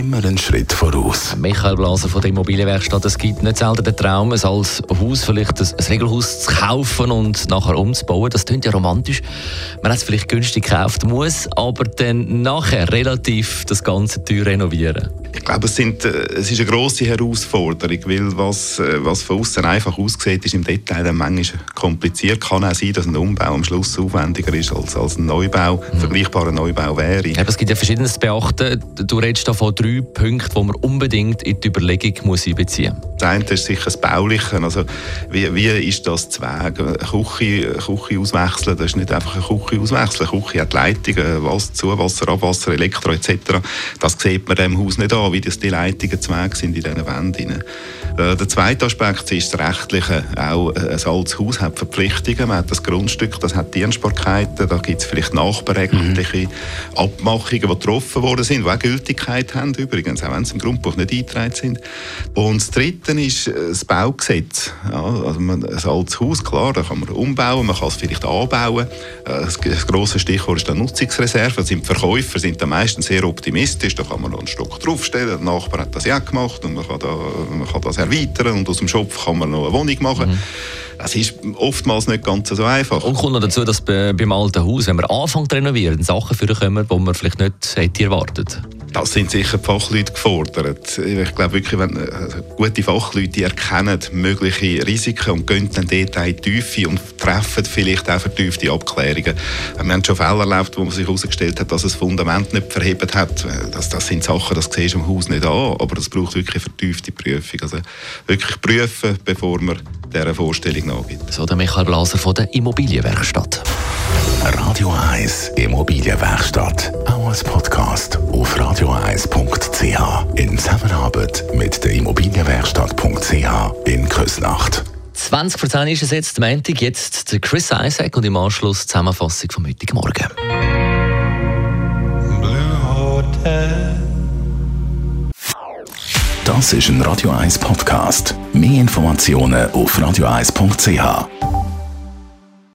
Immer einen Schritt voraus. Michael Blaser von der Immobilienwerkstatt. Es gibt nicht selten den Traum, es als Haus vielleicht ein Regelhaus zu kaufen und nachher umzubauen. Das klingt ja romantisch. Man hat es vielleicht günstig gekauft, muss aber dann nachher relativ das ganze teuer renovieren. Ich glaube, es, sind, äh, es ist eine grosse Herausforderung, weil was, äh, was von außen einfach aussieht, ist im Detail dann manchmal kompliziert. Kann auch sein, dass ein Umbau am Schluss aufwendiger ist als, als ein Neubau, mhm. vergleichbarer Neubau wäre. Ja, es gibt ja verschiedenes zu beachten. Du redest da von drei Punkte, die man unbedingt in die Überlegung muss einbeziehen muss. Das eine ist sicher das Bauliche. Also, wie, wie ist das zu Wege? Eine Küche, Küche auswechseln, das ist nicht einfach eine Küche auswechseln. Eine Küche hat Leitungen, was, Zuwasser, Abwasser, Elektro etc. Das sieht man dem Haus nicht an, wie das die Leitungen zu Wege sind in diesen Wänden. Äh, der zweite Aspekt ist das Rechtliche. Auch ein altes Haus hat Verpflichtungen. Man hat das Grundstück, das hat Dienstbarkeiten. Da gibt es vielleicht nachberechtliche mhm. Abmachungen, die getroffen worden sind, die auch Gültigkeit haben übrigens, auch wenn sie im Grundbuch nicht eingetragen sind. Und das Dritte ist äh, das Baugesetz. Ja, also man, ein altes Haus, klar, da kann man umbauen, man kann es vielleicht anbauen. Äh, das, das grosse Stichwort ist die Nutzungsreserve. Die Verkäufer sind da meistens sehr optimistisch, da kann man noch einen Stock draufstellen. Der Nachbar hat das ja gemacht und man kann, da, man kann das erweitern und aus dem Schopf kann man noch eine Wohnung machen. Mhm. Das ist oftmals nicht ganz so einfach. Und kommt noch dazu, dass beim alten Haus, wenn man anfängt zu renovieren, Sachen vorkommen, die man vielleicht nicht hätte erwartet das sind sicher die Fachleute gefordert. Ich glaube wirklich, wenn äh, gute Fachleute erkennen mögliche Risiken und gehen dann dort in die Tiefe und treffen vielleicht auch vertiefte Abklärungen. Wir haben schon Fälle erlebt, wo man sich herausgestellt hat, dass das Fundament nicht verhebt hat. Das, das sind Sachen, das siehst du im Haus nicht an, aber das braucht wirklich vertiefte Prüfung. Also wirklich prüfen, bevor man dieser Vorstellung nachgibt. So der Michael Blaser von der Immobilienwerkstatt. Radio 1 Immobilienwerkstatt. Auch als Podcast auf radioeis.ch. In Zusammenarbeit mit der Immobilienwerkstatt.ch in Küsnacht. 20 vor 10 ist es jetzt, Montag, jetzt der Chris Isaac und im Anschluss die Zusammenfassung vom heutigen Morgen. Das ist ein Radio 1 Podcast. Mehr Informationen auf radioeis.ch.